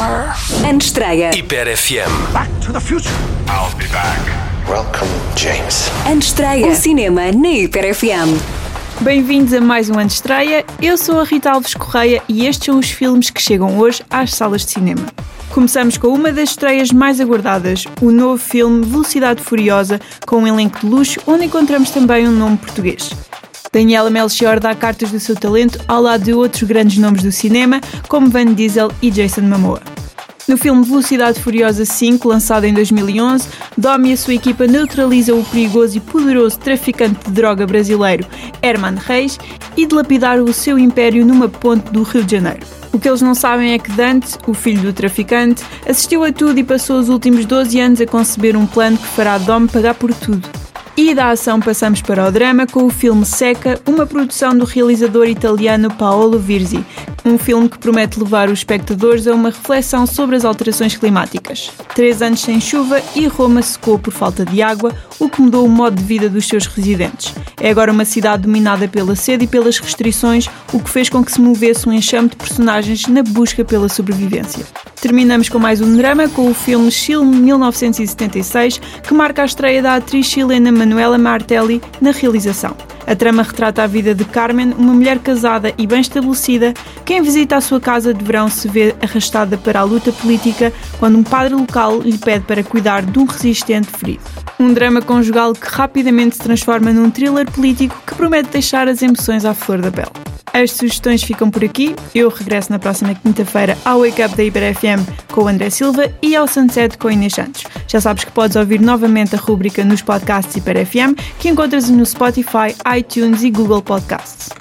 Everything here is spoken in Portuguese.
Summer. Antestreia. Hiper FM. Back to the future. I'll be back. Welcome, James. Antestreia. O cinema na Hiper FM. Bem-vindos a mais um ano de estreia. Eu sou a Rita Alves Correia e estes são os filmes que chegam hoje às salas de cinema. Começamos com uma das estreias mais aguardadas, o novo filme Velocidade Furiosa, com um elenco de luxo onde encontramos também um nome português. Daniela Melchior dá cartas do seu talento ao lado de outros grandes nomes do cinema, como Van Diesel e Jason Momoa. No filme Velocidade Furiosa 5, lançado em 2011, Dom e a sua equipa neutralizam o perigoso e poderoso traficante de droga brasileiro Herman Reis e dilapidaram o seu império numa ponte do Rio de Janeiro. O que eles não sabem é que Dante, o filho do traficante, assistiu a tudo e passou os últimos 12 anos a conceber um plano que fará Dom pagar por tudo. E da ação passamos para o drama com o filme Seca, uma produção do realizador italiano Paolo Virzi, um filme que promete levar os espectadores a uma reflexão sobre as alterações climáticas. Três anos sem chuva e Roma secou por falta de água, o que mudou o modo de vida dos seus residentes. É agora uma cidade dominada pela sede e pelas restrições, o que fez com que se movesse um enxame de personagens na busca pela sobrevivência. Terminamos com mais um drama com o filme Chile 1976, que marca a estreia da atriz chilena Manuela Martelli na realização. A trama retrata a vida de Carmen, uma mulher casada e bem estabelecida, que em visita à sua casa de verão se vê arrastada para a luta política quando um padre local lhe pede para cuidar de um resistente ferido. Um drama conjugal que rapidamente se transforma num thriller político que promete deixar as emoções à flor da pele. As sugestões ficam por aqui. Eu regresso na próxima quinta-feira ao Wake Up da Iber FM com o André Silva e ao Sunset com a Inês Santos. Já sabes que podes ouvir novamente a rúbrica nos podcasts Iber FM que encontras no Spotify, iTunes e Google Podcasts.